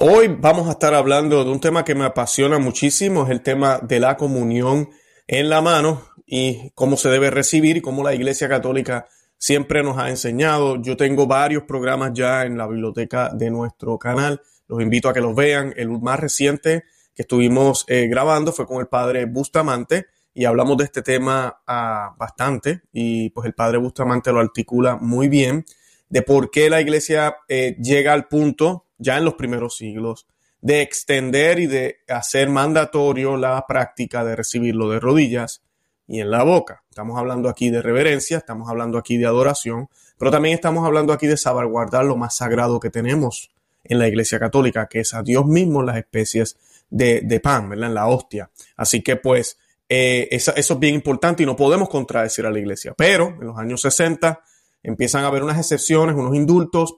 Hoy vamos a estar hablando de un tema que me apasiona muchísimo, es el tema de la comunión en la mano y cómo se debe recibir y cómo la Iglesia Católica siempre nos ha enseñado. Yo tengo varios programas ya en la biblioteca de nuestro canal, los invito a que los vean. El más reciente que estuvimos eh, grabando fue con el padre Bustamante y hablamos de este tema ah, bastante y pues el padre Bustamante lo articula muy bien de por qué la iglesia eh, llega al punto ya en los primeros siglos, de extender y de hacer mandatorio la práctica de recibirlo de rodillas y en la boca. Estamos hablando aquí de reverencia, estamos hablando aquí de adoración, pero también estamos hablando aquí de salvaguardar lo más sagrado que tenemos en la Iglesia Católica, que es a Dios mismo las especies de, pan, ¿verdad? En la hostia. Así que pues eh, eso, eso, es bien importante y no podemos contradecir a la Iglesia. Pero en los años 60 empiezan a haber unas excepciones, unos indultos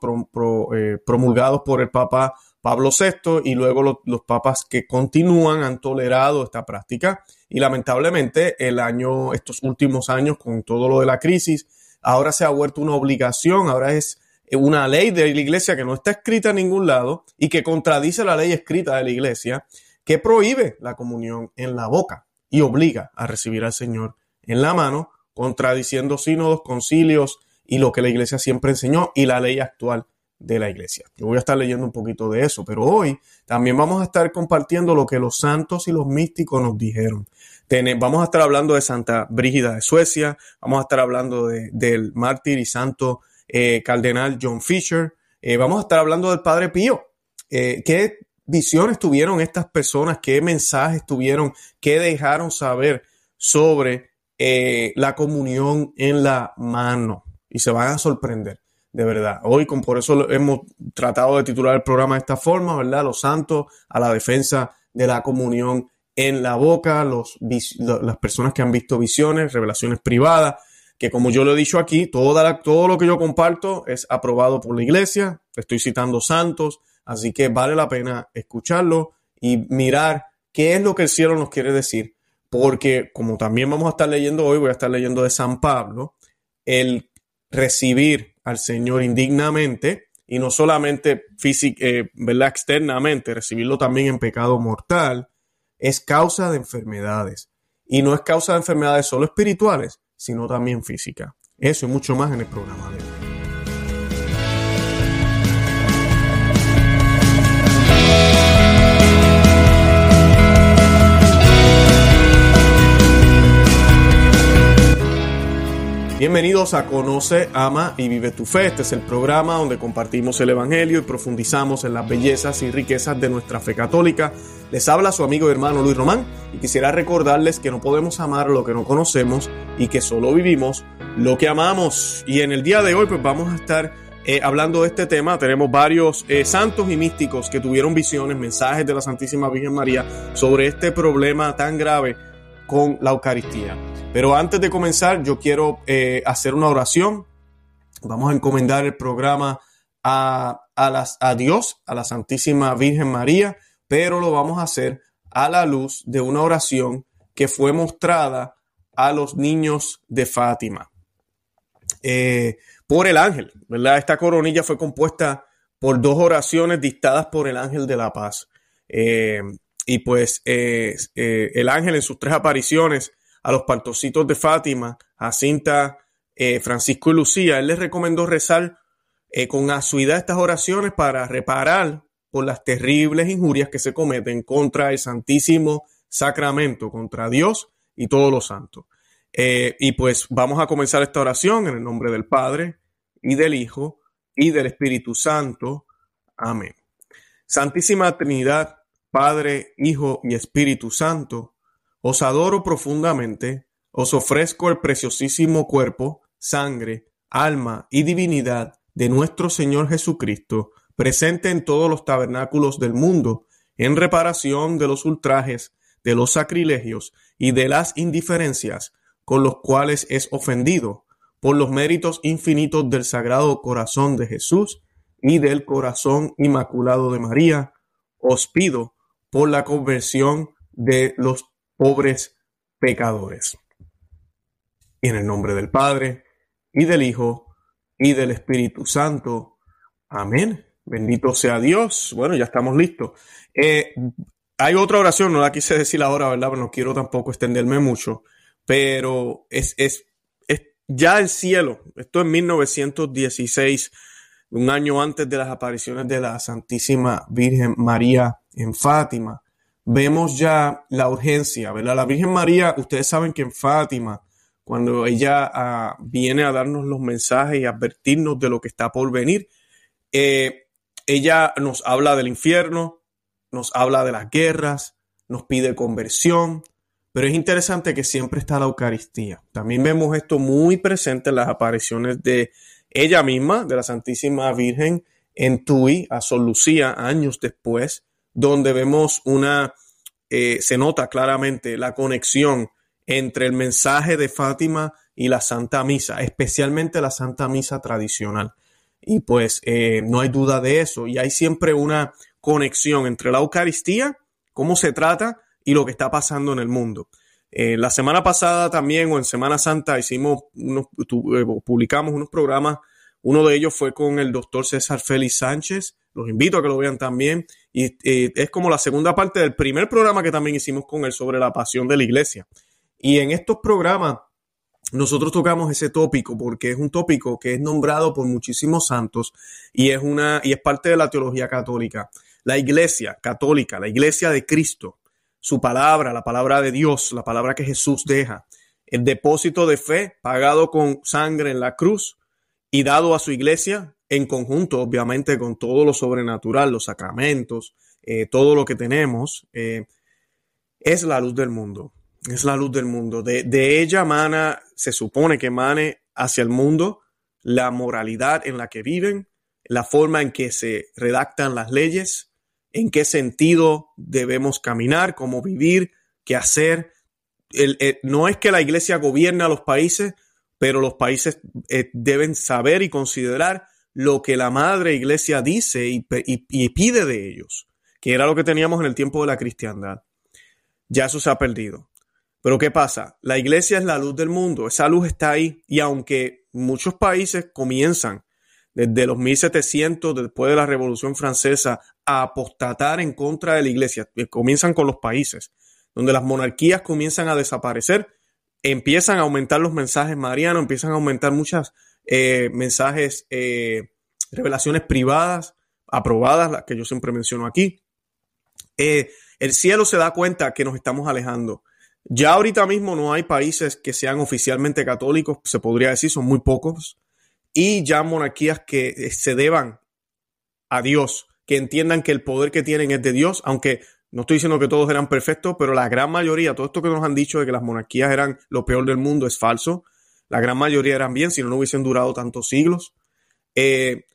eh, promulgados por el Papa Pablo VI y luego los, papas que continúan han tolerado esta práctica. Y lamentablemente el año, estos últimos años con todo lo de la crisis, ahora se ha vuelto una obligación, ahora es una ley de la iglesia que no está escrita en ningún lado y que contradice la ley escrita de la iglesia que prohíbe la comunión en la boca y obliga a recibir al Señor en la mano, contradiciendo sínodos, concilios, y lo que la iglesia siempre enseñó y la ley actual de la iglesia. Yo voy a estar leyendo un poquito de eso, pero hoy también vamos a estar compartiendo lo que los santos y los místicos nos dijeron. vamos a estar hablando de Santa Brígida de Suecia, vamos a estar hablando del mártir y santo eh, cardenal John Fisher, eh, vamos a estar hablando del Padre Pío. Eh, ¿Qué visiones tuvieron estas personas? ¿Qué mensajes tuvieron? ¿Qué dejaron saber sobre la comunión en la mano? Y se van a sorprender, de verdad. Hoy, con, por eso hemos tratado de titular el programa de esta forma, ¿verdad? Los santos a la defensa de la comunión en la boca, los, las personas que han visto visiones, revelaciones privadas, que como yo lo he dicho aquí, toda todo lo que yo comparto es aprobado por la iglesia, estoy citando santos, así que vale la pena escucharlo y mirar qué es lo que el cielo nos quiere decir, porque como también vamos a estar leyendo hoy, voy a estar leyendo de San Pablo, el recibir al Señor indignamente y no solamente física, eh, externamente, recibirlo también en pecado mortal, es causa de enfermedades. Y no es causa de enfermedades solo espirituales, sino también física. Eso y mucho más en el programa de hoy. Bienvenidos a Conoce, Ama y Vive tu Fe. Este es el programa donde compartimos el Evangelio y profundizamos en las bellezas y riquezas de nuestra fe católica. Les habla su amigo y hermano Luis Román y quisiera recordarles que no podemos amar lo que no conocemos y que solo vivimos lo que amamos. Y en el día de hoy pues vamos a estar eh, hablando de este tema. Tenemos varios eh, santos y místicos que tuvieron visiones, mensajes de la Santísima Virgen María sobre este problema tan grave con la Eucaristía. Pero antes de comenzar, yo quiero eh, hacer una oración. Vamos a encomendar el programa a, a Dios, a la Santísima Virgen María, pero lo vamos a hacer a la luz de una oración que fue mostrada a los niños de Fátima eh, por el ángel, ¿verdad? Esta coronilla fue compuesta por dos oraciones dictadas por el ángel de la paz. Eh, y pues el ángel en sus tres apariciones a los partocitos de Fátima, a Cinta, eh, Francisco y Lucía, él les recomendó rezar con asiduidad estas oraciones para reparar por las terribles injurias que se cometen contra el Santísimo Sacramento, contra Dios y todos los santos. y pues vamos a comenzar esta oración en el nombre del Padre y del Hijo y del Espíritu Santo. Amén. Santísima Trinidad, Padre, Hijo y Espíritu Santo, os adoro profundamente, os ofrezco el preciosísimo cuerpo, sangre, alma y divinidad de nuestro Señor Jesucristo, presente en todos los tabernáculos del mundo, en reparación de los ultrajes, de los sacrilegios y de las indiferencias con los cuales es ofendido, por los méritos infinitos del Sagrado Corazón de Jesús y del Corazón Inmaculado de María, os pido por la conversión de los pobres pecadores. En el nombre del Padre, y del Hijo, y del Espíritu Santo. Amén Bendito sea Dios. Bueno, ya estamos listos. Eh, hay otra oración, no la quise decir ahora, ¿verdad? Pero no quiero tampoco extenderme mucho. Pero es, es, es ya el cielo. Esto en 1916, un año antes de las apariciones de la Santísima Virgen María en Fátima. Vemos ya la urgencia, ¿verdad? La Virgen María, ustedes saben que en Fátima, cuando ella ah, viene a darnos los mensajes y advertirnos de lo que está por venir, eh, ella nos habla del infierno, nos habla de las guerras, nos pide conversión, pero es interesante que siempre está la Eucaristía. También vemos esto muy presente en las apariciones de ella misma, de la Santísima Virgen, en Tui, a Sor Lucía, años después, donde vemos una, eh, se nota claramente la conexión entre el mensaje de Fátima y la Santa Misa, especialmente la Santa Misa tradicional. Y pues eh, no hay duda de eso. Y hay siempre una conexión entre la Eucaristía, cómo se trata y lo que está pasando en el mundo. Eh, la semana pasada también o en Semana Santa hicimos unos, publicamos unos programas. Uno de ellos fue con el doctor César Félix Sánchez. Los invito a que lo vean también. Y es como la segunda parte del primer programa que también hicimos con él sobre la pasión de la iglesia. Y en estos programas nosotros tocamos ese tópico porque es un tópico que es nombrado por muchísimos santos y es una y es parte de la teología católica. La iglesia católica, la iglesia de Cristo, su palabra, la palabra de Dios, la palabra que Jesús deja, el depósito de fe pagado con sangre en la cruz y dado a su iglesia en conjunto, obviamente, con todo lo sobrenatural, los sacramentos, eh, todo lo que tenemos, eh, es la luz del mundo es la luz del mundo. De, ella mana, se supone que mane hacia el mundo la moralidad en la que viven, la forma en que se redactan las leyes, en qué sentido debemos caminar, cómo vivir, qué hacer. no es que la iglesia gobierna a los países, pero los países eh, deben saber y considerar lo que la madre iglesia dice y, pide de ellos, que era lo que teníamos en el tiempo de la cristiandad. Ya eso se ha perdido. Pero ¿qué pasa? La iglesia es la luz del mundo, esa luz está ahí y aunque muchos países comienzan desde los 1700, después de la Revolución Francesa, a apostatar en contra de la iglesia, eh, comienzan con los países, donde las monarquías comienzan a desaparecer, empiezan a aumentar los mensajes marianos, empiezan a aumentar muchas eh, mensajes, eh, revelaciones privadas, aprobadas, las que yo siempre menciono aquí. el cielo se da cuenta que nos estamos alejando ya ahorita mismo no hay países que sean oficialmente católicos, se podría decir, son muy pocos, y ya monarquías que eh, se deban a Dios, que entiendan que el poder que tienen es de Dios, aunque no estoy diciendo que todos eran perfectos, pero la gran mayoría, todo esto que nos han dicho de que las monarquías eran lo peor del mundo es falso. La gran mayoría eran bien, si no, no hubiesen durado tantos siglos. Eh,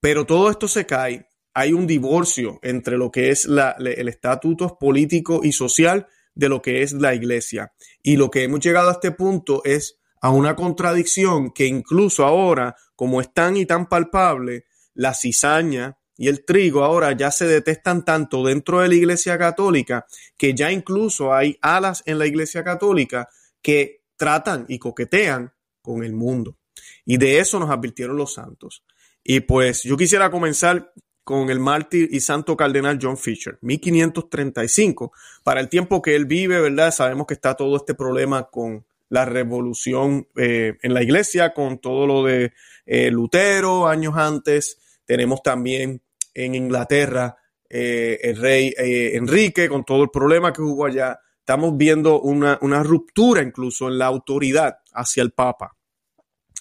pero todo esto se cae. Hay un divorcio entre lo que es el estatuto político y social de lo que es la iglesia. Y lo que hemos llegado a este punto es a una contradicción que incluso ahora, como es tan y tan palpable, la cizaña y el trigo ahora ya se detestan tanto dentro de la iglesia católica que ya incluso hay alas en la iglesia católica que tratan y coquetean con el mundo. Y de eso nos advirtieron los santos. Y pues yo quisiera comenzar con el mártir y santo cardenal John Fisher, 1535. Para el tiempo que él vive, ¿verdad? Sabemos que está todo este problema con la revolución eh, en la iglesia, con todo lo de eh, Lutero años antes. Tenemos también en Inglaterra eh, el rey Enrique, con todo el problema que hubo allá. Estamos viendo una, una ruptura incluso en la autoridad hacia el Papa.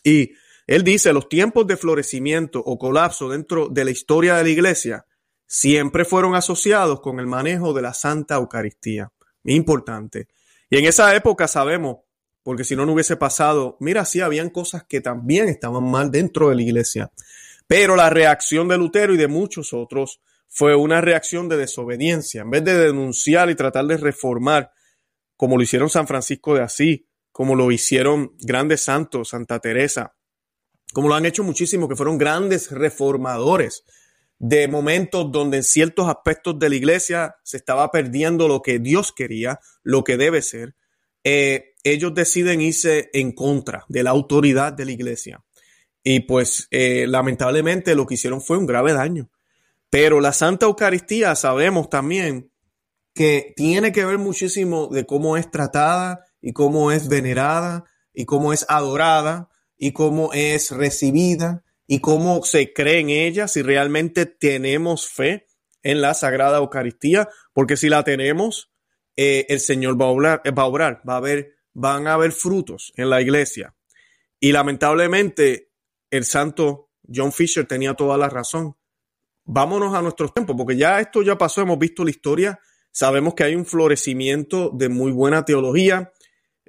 Y él dice, los tiempos de florecimiento o colapso dentro de la historia de la iglesia siempre fueron asociados con el manejo de la Santa Eucaristía. Importante. Y en esa época sabemos, porque si no, no hubiese pasado, mira, sí, habían cosas que también estaban mal dentro de la iglesia. Pero la reacción de Lutero y de muchos otros fue una reacción de desobediencia. En vez de denunciar y tratar de reformar, como lo hicieron San Francisco de Asís, como lo hicieron grandes santos, Santa Teresa, como lo han hecho muchísimos, que fueron grandes reformadores de momentos donde en ciertos aspectos de la iglesia se estaba perdiendo lo que Dios quería, lo que debe ser. Eh, ellos deciden irse en contra de la autoridad de la iglesia. Y pues eh, lamentablemente lo que hicieron fue un grave daño. Pero la Santa Eucaristía sabemos también que tiene que ver muchísimo de cómo es tratada y cómo es venerada y cómo es adorada y cómo es recibida y cómo se cree en ella, si realmente tenemos fe en la Sagrada Eucaristía, porque si la tenemos, eh, el Señor va a obrar, va a obrar, va a haber, van a haber frutos en la iglesia. Y lamentablemente, el santo John Fisher tenía toda la razón. Vámonos a nuestros tiempos, porque ya esto ya pasó, hemos visto la historia, sabemos que hay un florecimiento de muy buena teología,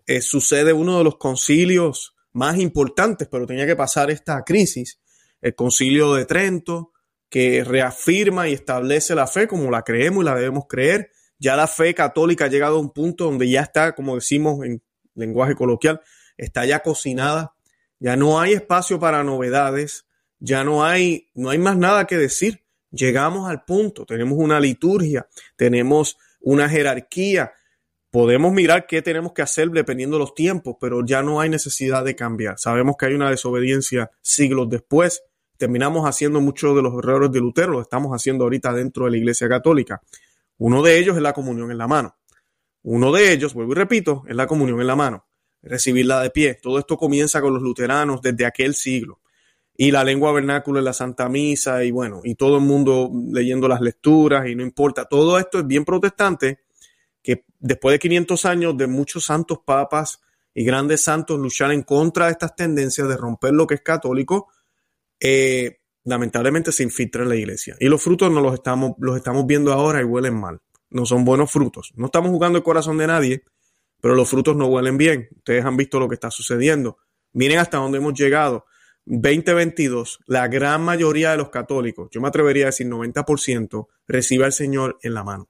eh, sucede uno de los concilios más importantes, pero tenía que pasar esta crisis, el concilio de Trento, que reafirma y establece la fe como la creemos y la debemos creer. Ya la fe católica ha llegado a un punto donde ya está, como decimos en lenguaje coloquial, está ya cocinada, ya no hay espacio para novedades, ya no hay, no hay más nada que decir. Llegamos al punto, tenemos una liturgia, tenemos una jerarquía, podemos mirar qué tenemos que hacer dependiendo de los tiempos, pero ya no hay necesidad de cambiar. Sabemos que hay una desobediencia siglos después. Terminamos haciendo muchos de los errores de Lutero, lo estamos haciendo ahorita dentro de la Iglesia Católica. Uno de ellos es la comunión en la mano. Uno de ellos, vuelvo y repito, es la comunión en la mano, recibirla de pie. Todo esto comienza con los luteranos desde aquel siglo. Y la lengua vernácula en la Santa Misa y bueno, y todo el mundo leyendo las lecturas y no importa. Todo esto es bien protestante que después de 500 años de muchos santos papas y grandes santos luchar en contra de estas tendencias de romper lo que es católico, eh, lamentablemente se infiltra en la iglesia. Y los frutos no los estamos, los estamos viendo ahora y huelen mal. No son buenos frutos. No estamos jugando el corazón de nadie, pero los frutos no huelen bien. Ustedes han visto lo que está sucediendo. Miren hasta dónde hemos llegado. 2022, la gran mayoría de los católicos, yo me atrevería a decir 90%, recibe al Señor en la mano.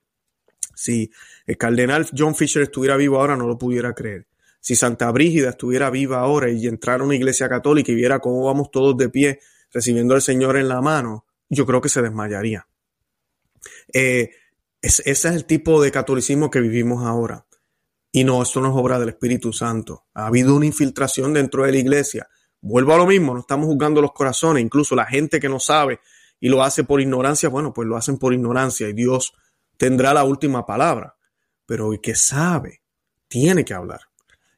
Si el cardenal John Fisher estuviera vivo ahora, no lo pudiera creer. Si Santa Brígida estuviera viva ahora y entrara a una iglesia católica y viera cómo vamos todos de pie recibiendo al Señor en la mano, yo creo que se desmayaría. Eh, ese es el tipo de catolicismo que vivimos ahora. Y no, esto no es obra del Espíritu Santo. Ha habido una infiltración dentro de la iglesia. Vuelvo a lo mismo, no estamos juzgando los corazones, incluso la gente que no sabe y lo hace por ignorancia, bueno, pues lo hacen por ignorancia y Dios tendrá la última palabra. Pero el que sabe tiene que hablar.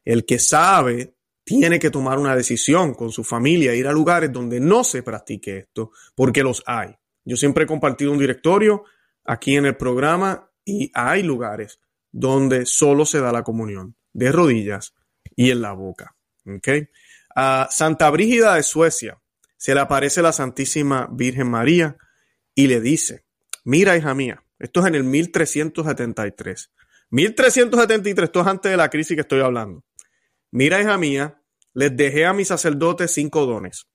El que sabe tiene que tomar una decisión con su familia, ir a lugares donde no se practique esto, porque los hay. Yo siempre he compartido un directorio aquí en el programa y hay lugares donde solo se da la comunión de rodillas y en la boca. A Santa Brígida de Suecia se le aparece la Santísima Virgen María y le dice, mira hija mía, esto es en el 1373. 1373, esto es antes de la crisis que estoy hablando. Mira, hija mía, les dejé a mis sacerdotes cinco dones.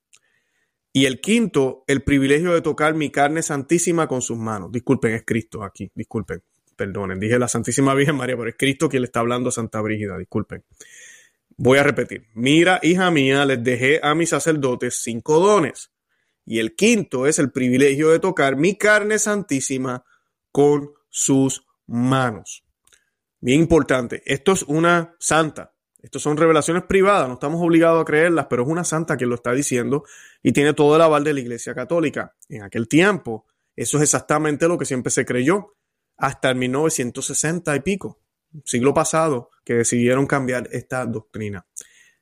Y el quinto, el privilegio de tocar mi carne santísima con sus manos. Disculpen, es Cristo aquí, disculpen, perdonen. Dije la Santísima Virgen María, pero es Cristo quien le está hablando a Santa Brígida, disculpen. Voy a repetir. Mira, hija mía, les dejé a mis sacerdotes cinco dones. Y el quinto es el privilegio de tocar mi carne santísima con sus manos. Bien importante, esto es una santa. Estas son revelaciones privadas, no estamos obligados a creerlas, pero es una santa que lo está diciendo y tiene todo el aval de la Iglesia Católica. En aquel tiempo, eso es exactamente lo que siempre se creyó, hasta el 1960 y pico, siglo pasado, que decidieron cambiar esta doctrina.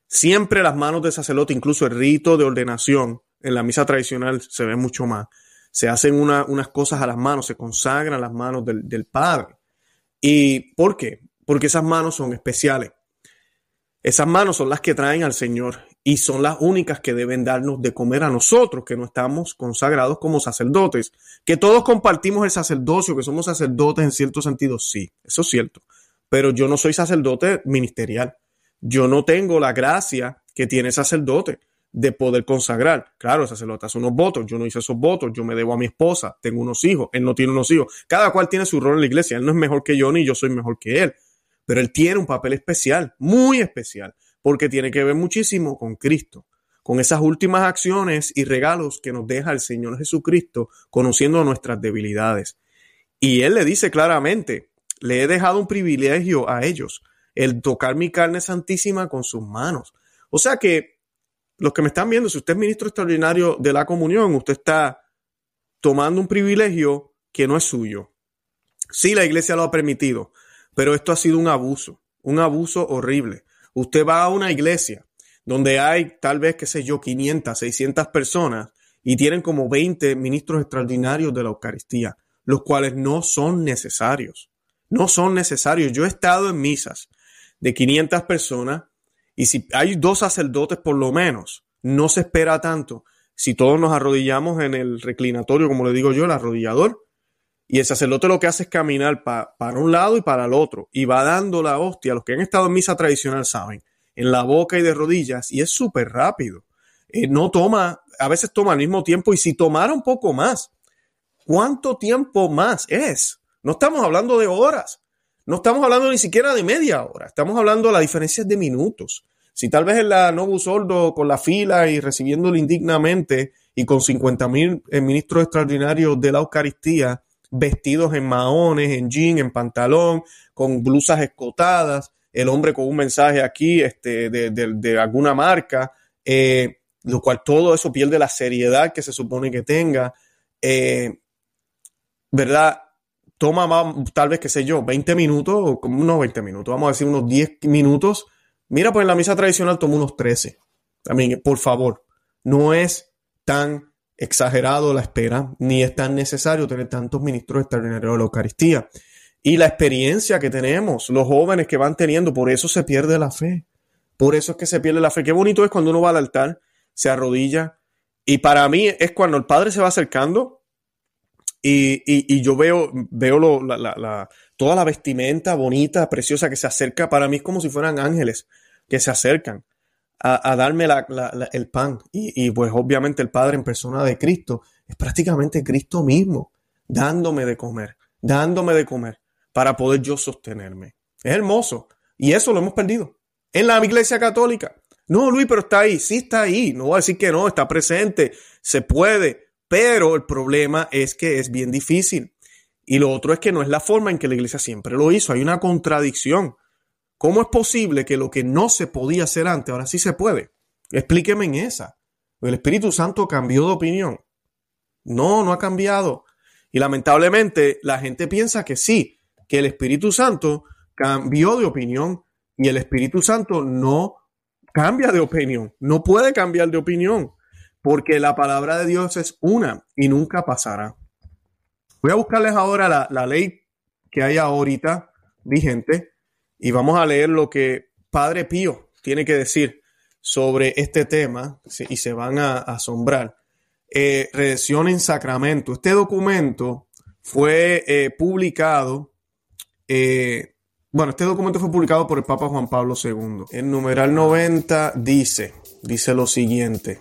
Siempre las manos de sacerdote, incluso el rito de ordenación en la misa tradicional se ve mucho más se hacen unas cosas a las manos, se consagran las manos del, Padre. ¿Y por qué? Porque esas manos son especiales. Esas manos son las que traen al Señor y son las únicas que deben darnos de comer a nosotros, que no estamos consagrados como sacerdotes. Que todos compartimos el sacerdocio, que somos sacerdotes en cierto sentido, sí, eso es cierto. Pero yo no soy sacerdote ministerial. Yo no tengo la gracia que tiene sacerdote de poder consagrar. Claro, el sacerdote hace unos votos, yo no hice esos votos, yo me debo a mi esposa, tengo unos hijos, él no tiene unos hijos. Cada cual tiene su rol en la iglesia, él no es mejor que yo ni yo soy mejor que él, pero él tiene un papel especial, muy especial, porque tiene que ver muchísimo con Cristo, con esas últimas acciones y regalos que nos deja el Señor Jesucristo, conociendo nuestras debilidades. Y él le dice claramente, le he dejado un privilegio a ellos, el tocar mi carne santísima con sus manos. O sea que los que me están viendo, si usted es ministro extraordinario de la comunión, usted está tomando un privilegio que no es suyo. Sí, la iglesia lo ha permitido, pero esto ha sido un abuso, un abuso horrible. Usted va a una iglesia donde hay tal vez, qué sé yo, 500, 600 personas y tienen como 20 ministros extraordinarios de la Eucaristía, los cuales no son necesarios. No son necesarios. Yo he estado en misas de 500 personas y si hay dos sacerdotes por lo menos, no se espera tanto. Si todos nos arrodillamos en el reclinatorio, como le digo yo, el arrodillador, y el sacerdote lo que hace es caminar para un lado y para el otro, y va dando la hostia, los que han estado en misa tradicional saben, en la boca y de rodillas, y es súper rápido. Eh, no toma, a veces toma al mismo tiempo, y si tomara un poco más, ¿cuánto tiempo más es? No estamos hablando de horas, no estamos hablando ni siquiera de media hora, estamos hablando de la diferencia de minutos. Si tal vez en la Novus Sordo con la fila y recibiéndolo indignamente y con 50 mil eh, ministros extraordinarios de la Eucaristía vestidos en maones, en jean, en pantalón, con blusas escotadas, el hombre con un mensaje aquí este, de, alguna marca, eh, lo cual todo eso pierde la seriedad que se supone que tenga. Eh, ¿Verdad? Toma más, tal vez, qué sé yo, 20 minutos, no 20 minutos, vamos a decir unos 10 minutos Mira, pues en la misa tradicional tomó unos 13. También, por favor, no es tan exagerado la espera, ni es tan necesario tener tantos ministros extraordinarios de la Eucaristía. Y la experiencia que tenemos, los jóvenes que van teniendo, por eso se pierde la fe. Por eso es que se pierde la fe. Qué bonito es cuando uno va al altar, se arrodilla. Y para mí es cuando el Padre se va acercando y, yo veo, veo la, toda la vestimenta bonita, preciosa que se acerca. Para mí es como si fueran ángeles que se acercan a, darme el pan. Y, pues obviamente el Padre en persona de Cristo es prácticamente Cristo mismo, dándome de comer, dándome de comer para poder yo sostenerme. Es hermoso. Y eso lo hemos perdido. En la iglesia católica. No, Luis, pero está ahí. Sí está ahí. No voy a decir que no, está presente. Se puede. Pero el problema es que es bien difícil. Y lo otro es que no es la forma en que la iglesia siempre lo hizo. Hay una contradicción. ¿Cómo es posible que lo que no se podía hacer antes, ahora sí se puede? Explíqueme en esa. ¿El Espíritu Santo cambió de opinión? No, no ha cambiado. Y lamentablemente la gente piensa que sí, que el Espíritu Santo cambió de opinión y el Espíritu Santo no cambia de opinión, no puede cambiar de opinión, porque la palabra de Dios es una y nunca pasará. Voy a buscarles ahora la, ley que hay ahorita vigente y vamos a leer lo que Padre Pío tiene que decir sobre este tema y se van a, asombrar. Eh, en sacramento. Este documento fue eh, publicado, eh, bueno, este documento fue publicado por el Papa Juan Pablo II. El numeral 90 dice, dice lo siguiente.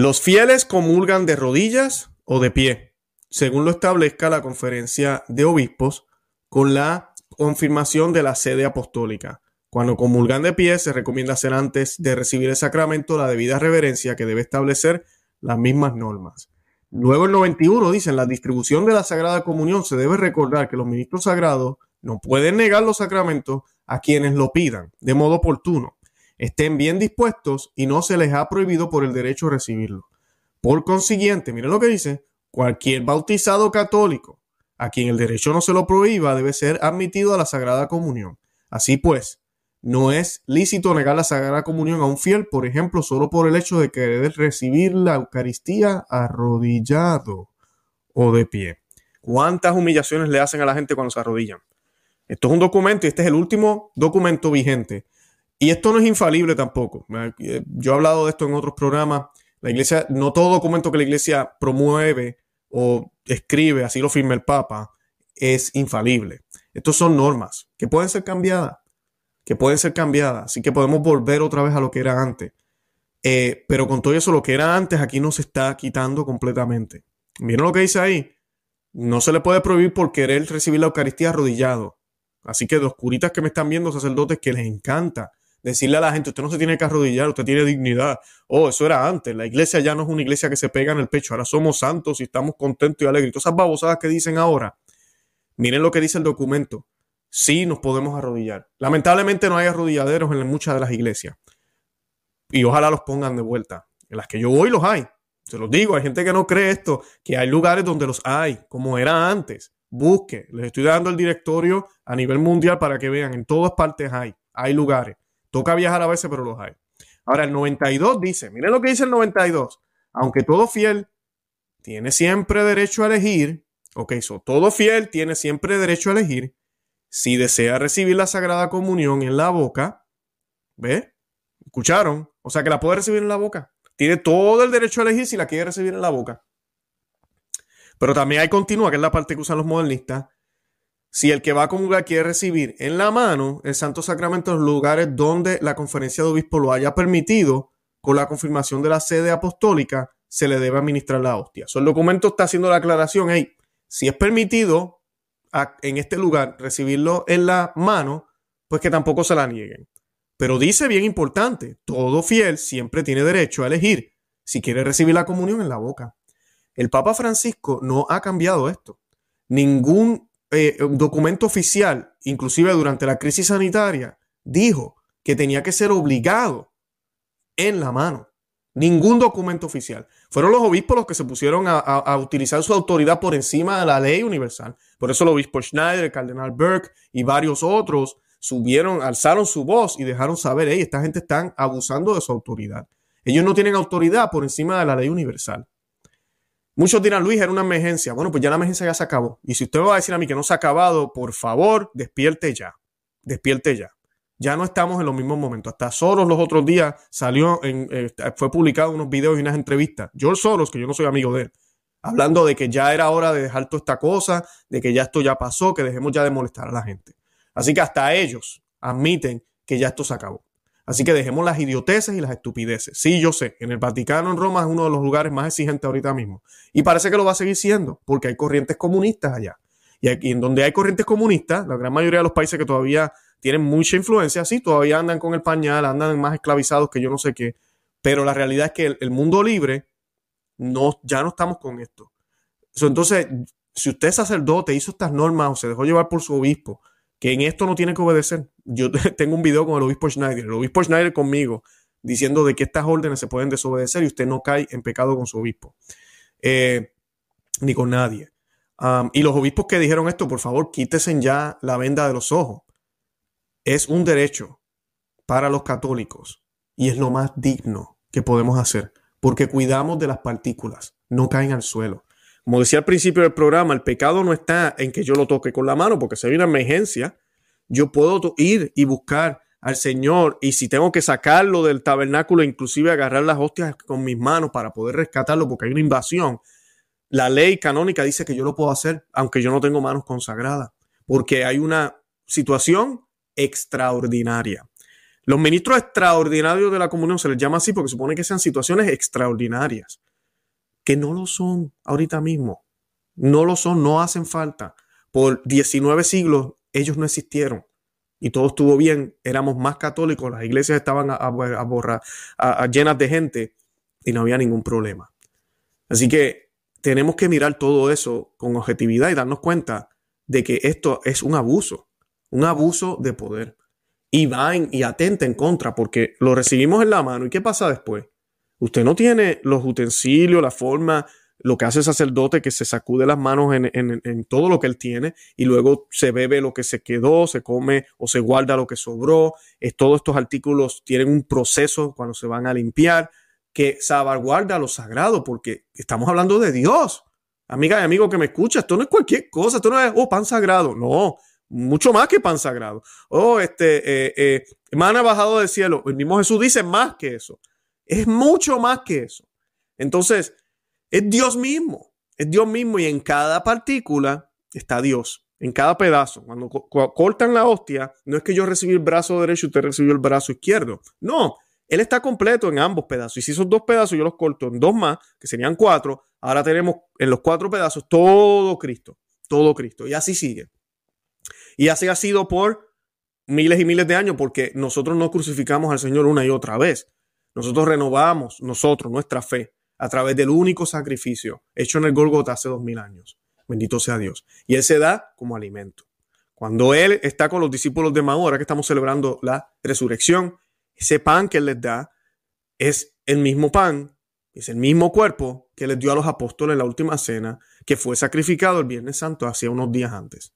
Los fieles comulgan de rodillas o de pie, según lo establezca la conferencia de obispos, con la confirmación de la sede apostólica. Cuando comulgan de pie, se recomienda hacer antes de recibir el sacramento la debida reverencia que debe establecer las mismas normas. Luego el 91 dice, en la distribución de la Sagrada Comunión se debe recordar que los ministros sagrados no pueden negar los sacramentos a quienes lo pidan de modo oportuno, estén bien dispuestos y no se les ha prohibido por el derecho a recibirlo. Por consiguiente, miren lo que dice, cualquier bautizado católico a quien el derecho no se lo prohíba debe ser admitido a la Sagrada Comunión. Así pues, no es lícito negar la Sagrada Comunión a un fiel, por ejemplo, solo por el hecho de querer recibir la Eucaristía arrodillado o de pie. ¿Cuántas humillaciones le hacen a la gente cuando se arrodillan? Esto es un documento y este es el último documento vigente y esto no es infalible tampoco. Eh, yo he hablado de esto en otros programas. La iglesia, no todo documento que la iglesia promueve o escribe, así lo firma el Papa, es infalible. Estos son normas que pueden ser cambiadas, que pueden ser cambiadas, así que podemos volver otra vez a lo que era antes. Eh, pero con todo eso, lo que era antes aquí no se está quitando completamente. Miren lo que dice ahí. No se le puede prohibir por querer recibir la Eucaristía arrodillado. Así que los curitas que me están viendo, sacerdotes, que les encanta decirle a la gente, usted no se tiene que arrodillar, usted tiene dignidad. Oh, eso era antes. La iglesia ya no es una iglesia que se pega en el pecho. Ahora somos santos y estamos contentos y alegres. todas esas babosadas que dicen ahora. Miren lo que dice el documento. Sí nos podemos arrodillar. Lamentablemente no hay arrodilladeros en muchas de las iglesias. Y ojalá los pongan de vuelta. En las que yo voy los hay. Se los digo, hay gente que no cree esto, que hay lugares donde los hay, como era antes. Busque, les estoy dando el directorio a nivel mundial para que vean, en todas partes hay, hay lugares. Toca viajar a veces, pero los hay. Ahora, el 92 dice, miren lo que dice el 92, aunque todo fiel tiene siempre derecho a elegir, ok, so, todo fiel tiene siempre derecho a elegir si desea recibir la Sagrada Comunión en la boca, ¿ve? ¿Escucharon? O sea que la puede recibir en la boca. Tiene todo el derecho a elegir si la quiere recibir en la boca. Pero también hay continúa, que es la parte que usan los modernistas. Si el que va a comulgar quiere recibir en la mano el Santo Sacramento en los lugares donde la conferencia de obispo lo haya permitido, con la confirmación de la sede apostólica, se le debe administrar la hostia. So, el documento está haciendo la aclaración, hey, si es permitido en este lugar recibirlo en la mano, pues que tampoco se la nieguen. Pero dice bien importante, todo fiel siempre tiene derecho a elegir si quiere recibir la comunión en la boca. El Papa Francisco no ha cambiado esto. Ningún eh, documento oficial, inclusive durante la crisis sanitaria, dijo que tenía que ser obligado en la mano. Ningún documento oficial. Fueron los obispos los que se pusieron a, utilizar su autoridad por encima de la ley universal. Por eso el obispo Schneider, el cardenal Burke y varios otros subieron, alzaron su voz y dejaron saber, hey, esta gente están abusando de su autoridad. Ellos no tienen autoridad por encima de la ley universal. Muchos dirán, Luis, era una emergencia. Bueno, pues ya la emergencia ya se acabó. Y si usted me va a decir a mí que no se ha acabado, por favor, despierte ya. Despierte ya. Ya no estamos en los mismos momentos. Hasta Soros los otros días salió, en, eh, fue publicado unos videos y unas entrevistas. George Soros, que yo no soy amigo de él, hablando de que ya era hora de dejar toda esta cosa, de que ya esto ya pasó, que dejemos ya de molestar a la gente. Así que hasta ellos admiten que ya esto se acabó. Así que dejemos las idioteces y las estupideces. Sí, yo sé, en el Vaticano, en Roma, es uno de los lugares más exigentes ahorita mismo. Y parece que lo va a seguir siendo, porque hay corrientes comunistas allá. Y aquí, en donde hay corrientes comunistas, la gran mayoría de los países que todavía tienen mucha influencia, sí, todavía andan con el pañal, andan más esclavizados que yo no sé qué. Pero la realidad es que el, mundo libre, no, ya no estamos con esto. entonces, si usted es sacerdote, hizo estas normas o se dejó llevar por su obispo, que en esto no tiene que obedecer. Yo tengo un video con el obispo Schneider, el obispo Schneider conmigo, diciendo de que estas órdenes se pueden desobedecer y usted no cae en pecado con su obispo, eh, ni con nadie. y los obispos que dijeron esto, por favor, quítesen ya la venda de los ojos. Es un derecho para los católicos y es lo más digno que podemos hacer, porque cuidamos de las partículas, no caen al suelo. Como decía al principio del programa, el pecado no está en que yo lo toque con la mano, porque si hay una emergencia, yo puedo ir y buscar al Señor y si tengo que sacarlo del tabernáculo, inclusive agarrar las hostias con mis manos para poder rescatarlo porque hay una invasión, la ley canónica dice que yo lo puedo hacer aunque yo no tengo manos consagradas, porque hay una situación extraordinaria. Los ministros extraordinarios de la comunión se les llama así porque supone que sean situaciones extraordinarias que no lo son ahorita mismo. No lo son, no hacen falta. Por 19 siglos ellos no existieron y todo estuvo bien. Éramos más católicos, las iglesias estaban a, llenas de gente y no había ningún problema. Así que tenemos que mirar todo eso con objetividad y darnos cuenta de que esto es un abuso, un abuso de poder. Y va y atenta en contra porque lo recibimos en la mano. ¿Y qué pasa después? Usted no tiene los utensilios, la forma, lo que hace el sacerdote que se sacude las manos en, todo lo que él tiene y luego se bebe lo que se quedó, se come o se guarda lo que sobró. Es, todos estos artículos tienen un proceso cuando se van a limpiar que salvaguarda lo sagrado porque estamos hablando de Dios. Amiga y amigo que me escucha, esto no es cualquier cosa, esto no es, oh, pan sagrado, no, mucho más que pan sagrado. Oh, este, eh, eh, bajado del cielo. El mismo Jesús dice más que eso. Es mucho más que eso. Entonces, es Dios mismo. Es Dios mismo y en cada partícula está Dios. en cada pedazo. Cuando cortan la hostia, no es que yo recibí el brazo derecho y usted recibió el brazo izquierdo. No, él está completo en ambos pedazos. Y si esos dos pedazos yo los corto en dos más, que serían cuatro, ahora tenemos en los cuatro pedazos todo Cristo, todo Cristo. Y así sigue. Y así ha sido por miles y miles de años, porque nosotros no crucificamos al Señor una y otra vez. Nosotros renovamos, nosotros, nuestra fe, a través del único sacrificio hecho en el Golgota hace dos mil años. Bendito sea Dios. Y Él se da como alimento. Cuando Él está con los discípulos de Maú, ahora que estamos celebrando la resurrección, ese pan que Él les da es el mismo pan, es el mismo cuerpo que les dio a los apóstoles en la última cena, que fue sacrificado el Viernes Santo hacía unos días antes.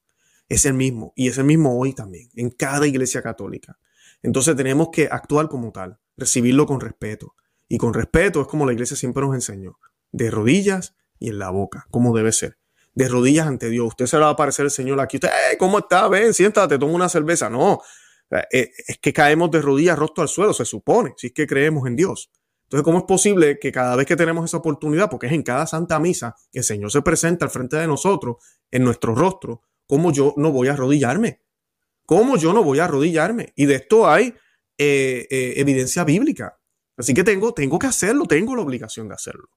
Es el mismo y es el mismo hoy también, en cada iglesia católica. Entonces tenemos que actuar como tal, recibirlo con respeto. Y con respeto es como la iglesia siempre nos enseñó, de rodillas y en la boca, como debe ser. De rodillas ante Dios. Usted se le va a aparecer el Señor aquí. Usted, ¿cómo está? Ven, siéntate, toma una cerveza. No, eh, es que caemos de rodillas, rostro al suelo, se supone, si es que creemos en Dios. Entonces, ¿cómo es posible que cada vez que tenemos esa oportunidad, porque es en cada santa misa, que el Señor se presenta al frente de nosotros, en nuestro rostro, ¿cómo yo no voy a arrodillarme? ¿Cómo yo no voy a arrodillarme? Y de esto hay eh, eh, evidencia bíblica. Así que tengo, tengo que hacerlo, tengo la obligación de hacerlo.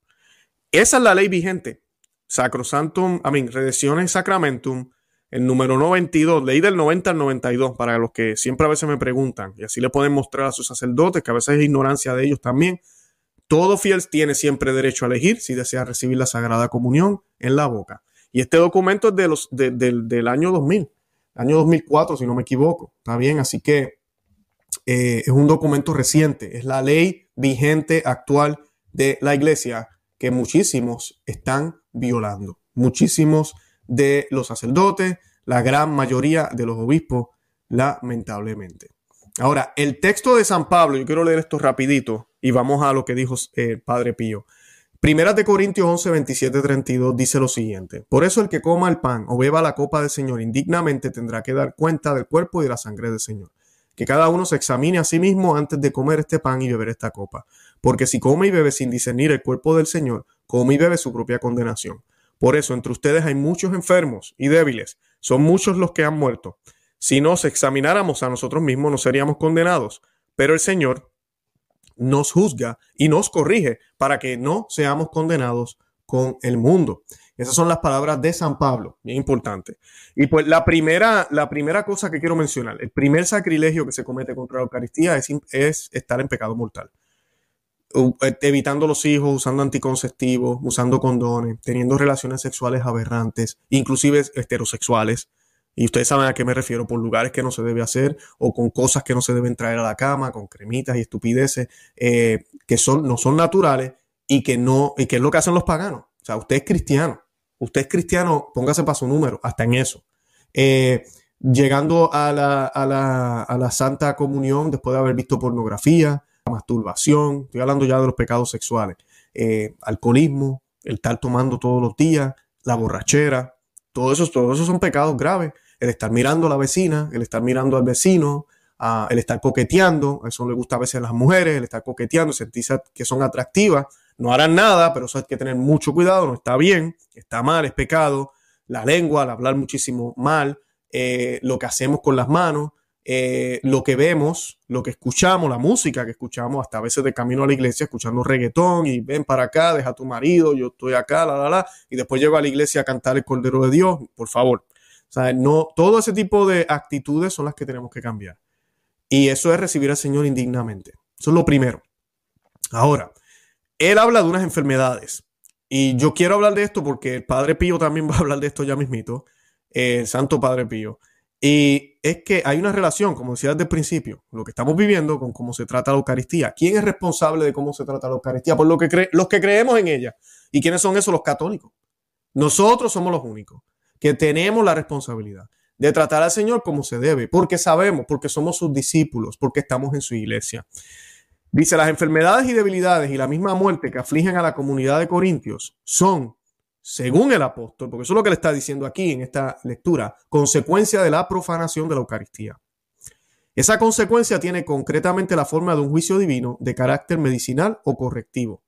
Esa es la ley vigente. Sacrosantum, I mean, Redemptionem Sacramentum, el número 92, ley del 90 al 92, para los que siempre a veces me preguntan, y así le pueden mostrar a sus sacerdotes, que a veces es ignorancia de ellos también. Todo fiel tiene siempre derecho a elegir si desea recibir la Sagrada Comunión en la boca. Y este documento es de los, del año 2000, año 2004, si no me equivoco. Está bien, así que eh, es un documento reciente, es la ley vigente actual de la iglesia que muchísimos están violando. Muchísimos de los sacerdotes, la gran mayoría de los obispos, lamentablemente. Ahora, el texto de San Pablo, yo quiero leer esto rapidito y vamos a lo que dijo el eh, Padre Pío. Primera de Corintios 11, 27, 32 dice lo siguiente. Por eso el que coma el pan o beba la copa del Señor indignamente tendrá que dar cuenta del cuerpo y de la sangre del Señor. Que cada uno se examine a sí mismo antes de comer este pan y beber esta copa. Porque si come y bebe sin discernir el cuerpo del Señor, come y bebe su propia condenación. Por eso entre ustedes hay muchos enfermos y débiles. Son muchos los que han muerto. Si nos examináramos a nosotros mismos, no seríamos condenados. Pero el Señor nos juzga y nos corrige para que no seamos condenados con el mundo. Esas son las palabras de San Pablo, bien importante. Y pues la primera, la primera cosa que quiero mencionar, el primer sacrilegio que se comete contra la Eucaristía es, es estar en pecado mortal. Eh, evitando los hijos, usando anticonceptivos, usando condones, teniendo relaciones sexuales aberrantes, inclusive heterosexuales. Y ustedes saben a qué me refiero, por lugares que no se debe hacer o con cosas que no se deben traer a la cama, con cremitas y estupideces eh, que son, no son naturales y que no, y que es lo que hacen los paganos. O sea, usted es cristiano, usted es cristiano, póngase para su número, hasta en eso. Eh, llegando a la, a, la, a la Santa Comunión después de haber visto pornografía, masturbación, estoy hablando ya de los pecados sexuales, eh, alcoholismo, el estar tomando todos los días, la borrachera, todo eso, todos esos son pecados graves. El estar mirando a la vecina, el estar mirando al vecino, el estar coqueteando, eso le gusta a veces a las mujeres, el estar coqueteando, sentirse que son atractivas, no harán nada, pero eso hay que tener mucho cuidado, no está bien, está mal, es pecado. La lengua, al hablar muchísimo mal, eh, lo que hacemos con las manos, eh, lo que vemos, lo que escuchamos, la música que escuchamos, hasta a veces de camino a la iglesia, escuchando reggaetón y ven para acá, deja a tu marido, yo estoy acá, la, la, la, y después llego a la iglesia a cantar el Cordero de Dios, por favor. O no, todo ese tipo de actitudes son las que tenemos que cambiar. Y eso es recibir al Señor indignamente. Eso es lo primero. Ahora, Él habla de unas enfermedades. Y yo quiero hablar de esto porque el Padre Pío también va a hablar de esto ya mismito, el Santo Padre Pío. Y es que hay una relación, como decía desde el principio, lo que estamos viviendo con cómo se trata la Eucaristía. ¿Quién es responsable de cómo se trata la Eucaristía? Por lo que los que creemos en ella. ¿Y quiénes son esos? Los católicos. Nosotros somos los únicos que tenemos la responsabilidad de tratar al Señor como se debe, porque sabemos, porque somos sus discípulos, porque estamos en su iglesia. Dice, las enfermedades y debilidades y la misma muerte que afligen a la comunidad de Corintios son según el apóstol, porque eso es lo que le está diciendo aquí en esta lectura, consecuencia de la profanación de la Eucaristía. Esa consecuencia tiene concretamente la forma de un juicio divino de carácter medicinal o correctivo.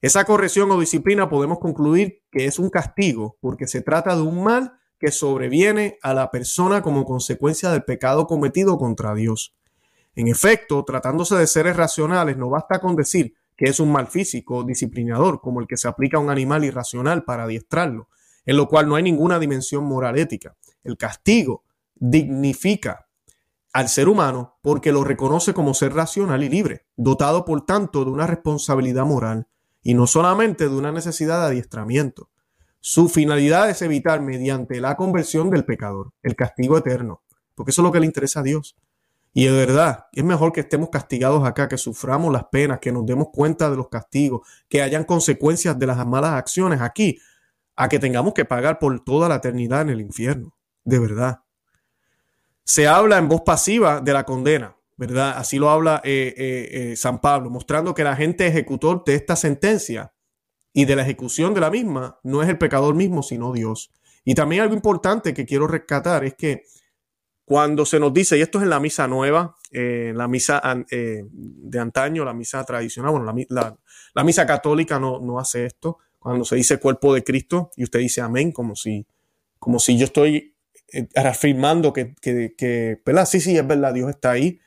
Esa corrección o disciplina podemos concluir que es un castigo porque se trata de un mal que sobreviene a la persona como consecuencia del pecado cometido contra Dios. En efecto, tratándose de seres racionales, no basta con decir que es un mal físico disciplinador, como el que se aplica a un animal irracional para adiestrarlo, en lo cual no hay ninguna dimensión moral ética. El castigo dignifica al ser humano porque lo reconoce como ser racional y libre, dotado por tanto de una responsabilidad moral y no solamente de una necesidad de adiestramiento. Su finalidad es evitar mediante la conversión del pecador el castigo eterno, porque eso es lo que le interesa a Dios. Y de verdad, es mejor que estemos castigados acá, que suframos las penas, que nos demos cuenta de los castigos, que hayan consecuencias de las malas acciones aquí, a que tengamos que pagar por toda la eternidad en el infierno. De verdad se habla en voz pasiva de la condena, ¿verdad? Así lo habla eh, eh, eh, San Pablo, mostrando que el agente ejecutor de esta sentencia y de la ejecución de la misma no es el pecador mismo, sino Dios. Y también algo importante que quiero rescatar es que cuando se nos dice, y esto es en la misa nueva, la misa de antaño, la misa tradicional, bueno, la, misa católica no, no, hace esto, cuando se dice cuerpo de Cristo y usted dice amén, como si, como si yo estoy eh, afirmando que, que, ¿verdad? Sí, sí, es verdad, Dios está ahí.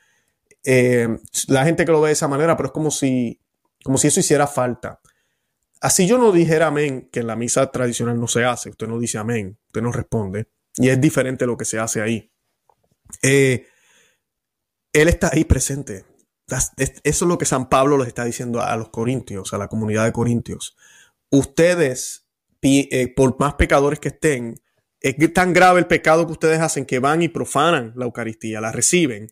Eh, la gente que lo ve de esa manera, pero es como si, como si eso hiciera falta. Así yo no dijera amén, que en la misa tradicional no se hace, usted no dice amén, usted no responde, y es diferente lo que se hace ahí. Eh, él está ahí presente. Eso es lo que San Pablo les está diciendo a los corintios, a la comunidad de corintios. Ustedes, por más pecadores que estén, es tan grave el pecado que ustedes hacen que van y profanan la Eucaristía, la reciben.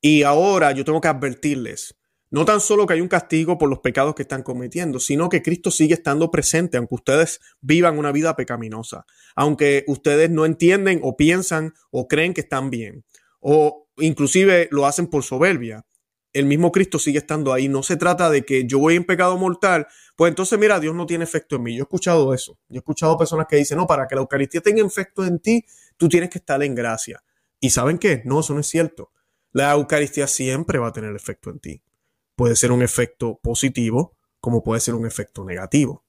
Y ahora yo tengo que advertirles, no tan solo que hay un castigo por los pecados que están cometiendo, sino que Cristo sigue estando presente, aunque ustedes vivan una vida pecaminosa, aunque ustedes no entienden o piensan o creen que están bien, o inclusive lo hacen por soberbia el mismo Cristo sigue estando ahí. No se trata de que yo voy en pecado mortal, pues entonces mira, Dios no tiene efecto en mí. Yo he escuchado eso. Yo he escuchado personas que dicen, no, para que la Eucaristía tenga efecto en ti, tú tienes que estar en gracia. ¿Y saben qué? No, eso no es cierto. La Eucaristía siempre va a tener efecto en ti. Puede ser un efecto positivo, como puede ser un efecto negativo.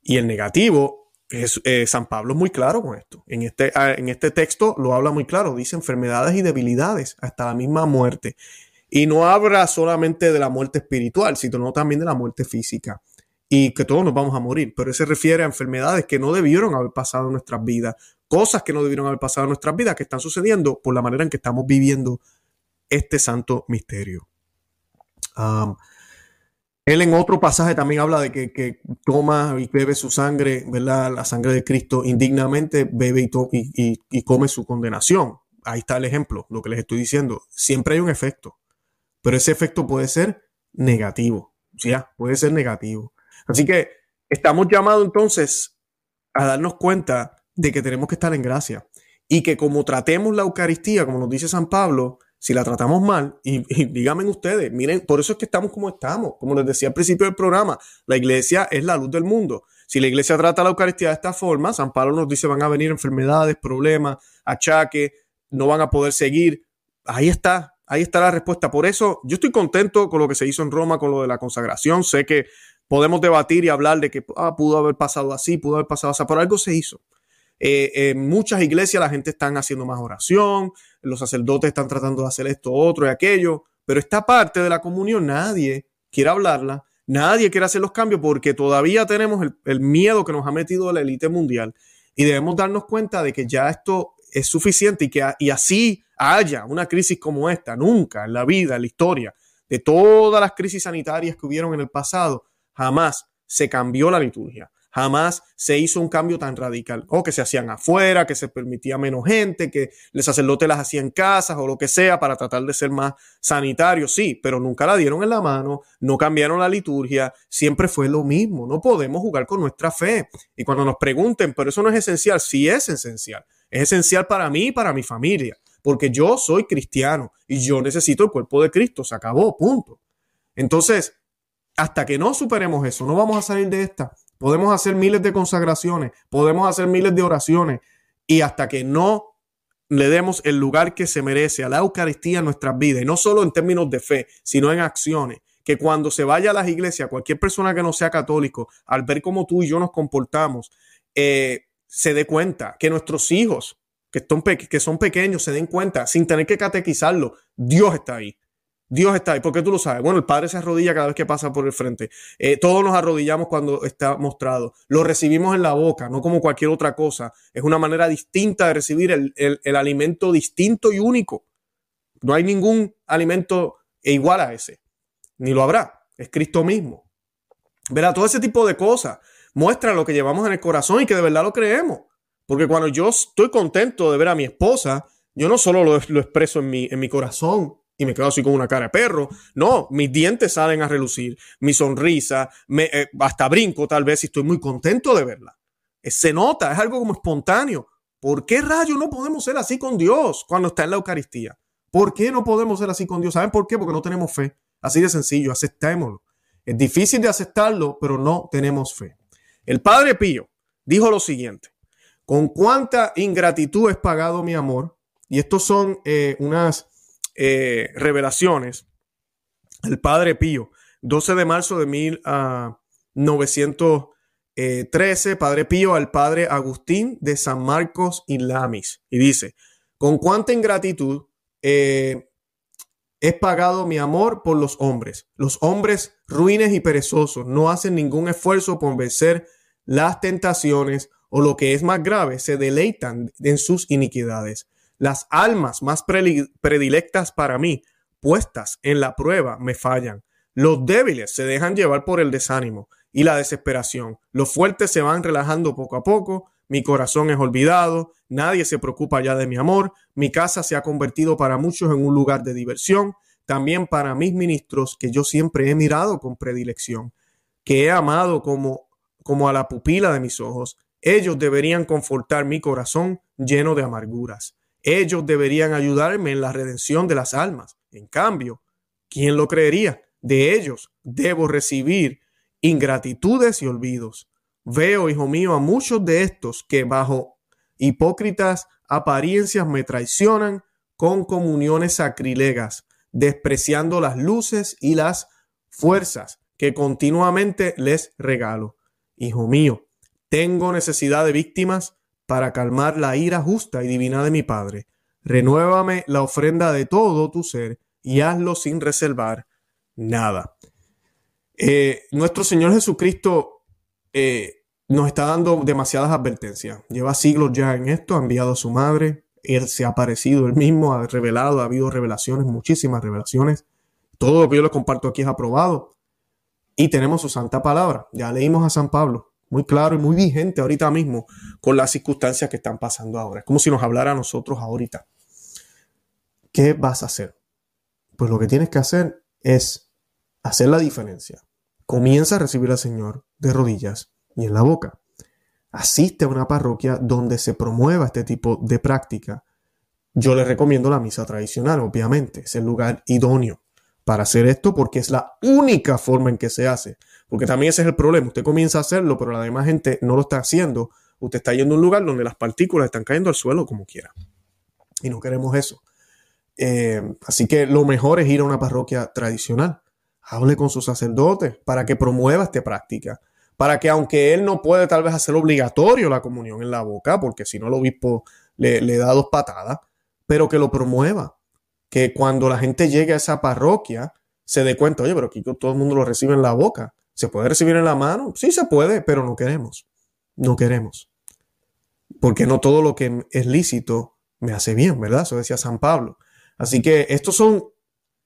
Y el negativo, es, eh, San Pablo es muy claro con esto. En este, ah, en este texto lo habla muy claro. Dice enfermedades y debilidades, hasta la misma muerte. Y no habla solamente de la muerte espiritual, sino también de la muerte física. Y que todos nos vamos a morir. Pero se refiere a enfermedades que no debieron haber pasado en nuestras vidas. Cosas que no debieron haber pasado en nuestras vidas que están sucediendo por la manera en que estamos viviendo este santo misterio. Él en otro pasaje también habla de que, toma y bebe su sangre, ¿verdad? La sangre de Cristo indignamente, bebe y, y, come su condenación. Ahí está el ejemplo, lo que les estoy diciendo. Siempre hay un efecto pero ese efecto puede ser negativo. Ya, puede ser negativo. Así que estamos llamados entonces a darnos cuenta de que tenemos que estar en gracia y que como tratemos la Eucaristía, como nos dice San Pablo, si la tratamos mal, y, díganme ustedes, miren, por eso es que estamos como estamos, como les decía al principio del programa, la iglesia es la luz del mundo. Si la iglesia trata la Eucaristía de esta forma, San Pablo nos dice van a venir enfermedades, problemas, achaques, no van a poder seguir. Ahí está, Ahí está la respuesta. Por eso yo estoy contento con lo que se hizo en Roma, con lo de la consagración. Sé que podemos debatir y hablar de que ah, pudo haber pasado así, pudo haber pasado así, pero algo se hizo. Eh, en muchas iglesias la gente está haciendo más oración, los sacerdotes están tratando de hacer esto, otro y aquello, pero esta parte de la comunión nadie quiere hablarla, nadie quiere hacer los cambios porque todavía tenemos el, el miedo que nos ha metido la élite mundial y debemos darnos cuenta de que ya esto es suficiente y que y así haya una crisis como esta, nunca en la vida, en la historia, de todas las crisis sanitarias que hubieron en el pasado, jamás se cambió la liturgia, jamás se hizo un cambio tan radical, o que se hacían afuera, que se permitía menos gente, que el sacerdote las hacía en casas o lo que sea para tratar de ser más sanitario, sí, pero nunca la dieron en la mano, no cambiaron la liturgia, siempre fue lo mismo, no podemos jugar con nuestra fe. Y cuando nos pregunten, pero eso no es esencial, sí es esencial, es esencial para mí y para mi familia porque yo soy cristiano y yo necesito el cuerpo de Cristo, se acabó, punto. Entonces, hasta que no superemos eso, no vamos a salir de esta. Podemos hacer miles de consagraciones, podemos hacer miles de oraciones y hasta que no le demos el lugar que se merece a la Eucaristía en nuestras vidas, y no solo en términos de fe, sino en acciones, que cuando se vaya a las iglesias, cualquier persona que no sea católico, al ver cómo tú y yo nos comportamos, eh, se dé cuenta, que nuestros hijos que, que son pequeños se den cuenta sin tener que catequizarlo, Dios está ahí. Dios está ahí. ¿Por qué tú lo sabes? Bueno, el Padre se arrodilla cada vez que pasa por el frente. Eh, todos nos arrodillamos cuando está mostrado. Lo recibimos en la boca, no como cualquier otra cosa. Es una manera distinta de recibir el, el alimento distinto y único. No hay ningún alimento igual a ese. Ni lo habrá. Es Cristo mismo. Verá, todo ese tipo de cosas muestra lo que llevamos en el corazón y que de verdad lo creemos. Porque cuando yo estoy contento de ver a mi esposa, yo no solo lo, expreso en mi, en mi corazón y me quedo así con una cara de perro. No, mis dientes salen a relucir, mi sonrisa, me, eh, hasta brinco tal vez y estoy muy contento de verla. Eh, se nota, es algo como espontáneo. ¿Por qué rayos no podemos ser así con Dios cuando está en la Eucaristía? ¿Por qué no podemos ser así con Dios? ¿Saben por qué? Porque no tenemos fe. Así de sencillo, aceptémoslo. Es difícil de aceptarlo, pero no tenemos fe. El Padre Pío dijo lo siguiente. Con cuánta ingratitud es pagado mi amor. Y estos son eh, unas eh, revelaciones. El Padre Pío, 12 de marzo de 1913, Padre Pío al Padre Agustín de San Marcos y Lamis. Y dice, con cuánta ingratitud eh, es pagado mi amor por los hombres. Los hombres ruines y perezosos no hacen ningún esfuerzo por vencer las tentaciones o lo que es más grave, se deleitan en sus iniquidades. Las almas más predilectas para mí, puestas en la prueba, me fallan. Los débiles se dejan llevar por el desánimo y la desesperación. Los fuertes se van relajando poco a poco. Mi corazón es olvidado. Nadie se preocupa ya de mi amor. Mi casa se ha convertido para muchos en un lugar de diversión. También para mis ministros que yo siempre he mirado con predilección, que he amado como, como a la pupila de mis ojos ellos deberían confortar mi corazón lleno de amarguras. Ellos deberían ayudarme en la redención de las almas. En cambio, ¿quién lo creería? De ellos debo recibir ingratitudes y olvidos. Veo, hijo mío, a muchos de estos que bajo hipócritas apariencias me traicionan con comuniones sacrilegas, despreciando las luces y las fuerzas que continuamente les regalo. Hijo mío, tengo necesidad de víctimas para calmar la ira justa y divina de mi Padre. Renuévame la ofrenda de todo tu ser y hazlo sin reservar nada. Eh, nuestro Señor Jesucristo eh, nos está dando demasiadas advertencias. Lleva siglos ya en esto, ha enviado a su madre, Él se ha aparecido él mismo, ha revelado, ha habido revelaciones, muchísimas revelaciones. Todo lo que yo les comparto aquí es aprobado. Y tenemos su santa palabra. Ya leímos a San Pablo muy claro y muy vigente ahorita mismo con las circunstancias que están pasando ahora. Es como si nos hablara a nosotros ahorita. ¿Qué vas a hacer? Pues lo que tienes que hacer es hacer la diferencia. Comienza a recibir al Señor de rodillas y en la boca. Asiste a una parroquia donde se promueva este tipo de práctica. Yo le recomiendo la misa tradicional, obviamente. Es el lugar idóneo para hacer esto porque es la única forma en que se hace. Porque también ese es el problema. Usted comienza a hacerlo, pero la demás gente no lo está haciendo. Usted está yendo a un lugar donde las partículas están cayendo al suelo como quiera. Y no queremos eso. Eh, así que lo mejor es ir a una parroquia tradicional. Hable con su sacerdote para que promueva esta práctica. Para que aunque él no puede tal vez hacer obligatorio la comunión en la boca, porque si no el obispo le, le da dos patadas, pero que lo promueva que cuando la gente llegue a esa parroquia se dé cuenta, oye, pero aquí todo el mundo lo recibe en la boca. ¿Se puede recibir en la mano? Sí se puede, pero no queremos. No queremos. Porque no todo lo que es lícito me hace bien, ¿verdad? Eso decía San Pablo. Así que estos son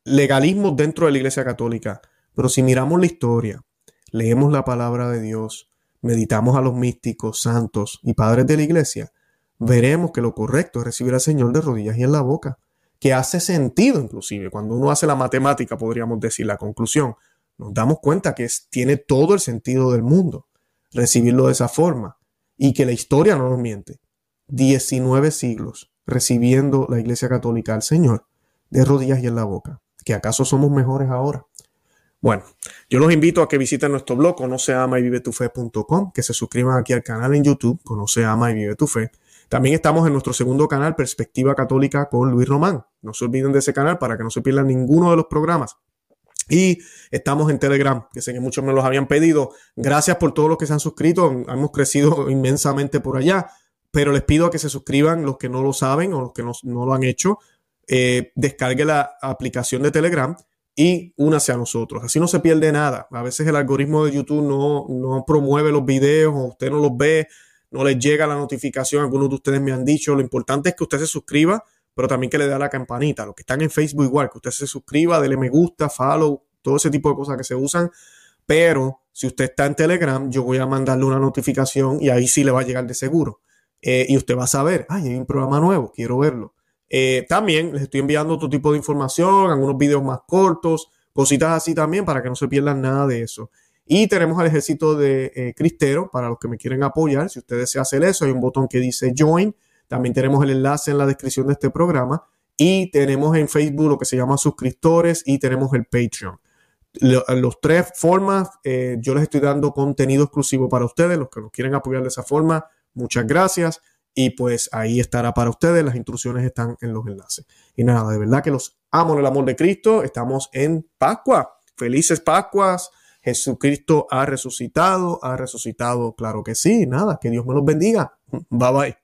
legalismos dentro de la Iglesia Católica. Pero si miramos la historia, leemos la palabra de Dios, meditamos a los místicos, santos y padres de la Iglesia, veremos que lo correcto es recibir al Señor de rodillas y en la boca que hace sentido inclusive. Cuando uno hace la matemática, podríamos decir la conclusión, nos damos cuenta que tiene todo el sentido del mundo recibirlo de esa forma y que la historia no nos miente. 19 siglos recibiendo la Iglesia Católica al Señor de rodillas y en la boca. ¿Que acaso somos mejores ahora? Bueno, yo los invito a que visiten nuestro blog conoce ama y vive tu fe.com, que se suscriban aquí al canal en YouTube, conoce ama y vive tu fe, también estamos en nuestro segundo canal, Perspectiva Católica con Luis Román. No se olviden de ese canal para que no se pierdan ninguno de los programas. Y estamos en Telegram, que sé que muchos me los habían pedido. Gracias por todos los que se han suscrito. Hemos crecido inmensamente por allá. Pero les pido a que se suscriban los que no lo saben o los que no, lo han hecho. Eh, descargue la aplicación de Telegram y únase a nosotros. Así no se pierde nada. A veces el algoritmo de YouTube no, no promueve los videos o usted no los ve, no les llega la notificación. Algunos de ustedes me han dicho. Lo importante es que usted se suscriba pero también que le dé a la campanita. Los que están en Facebook igual, que usted se suscriba, dele me gusta, follow, todo ese tipo de cosas que se usan. Pero si usted está en Telegram, yo voy a mandarle una notificación y ahí sí le va a llegar de seguro. Eh, y usted va a saber, ay, hay un programa nuevo, quiero verlo. Eh, también les estoy enviando otro tipo de información, algunos videos más cortos, cositas así también para que no se pierdan nada de eso. Y tenemos al ejército de eh, Cristero para los que me quieren apoyar. Si usted desea hacer eso, hay un botón que dice Join también tenemos el enlace en la descripción de este programa y tenemos en Facebook lo que se llama suscriptores y tenemos el Patreon. Los tres formas, eh, yo les estoy dando contenido exclusivo para ustedes, los que nos quieren apoyar de esa forma, muchas gracias. Y pues ahí estará para ustedes, las instrucciones están en los enlaces. Y nada, de verdad que los amo en el amor de Cristo, estamos en Pascua. Felices Pascuas. Jesucristo ha resucitado, ha resucitado, claro que sí, nada, que Dios me los bendiga. Bye bye.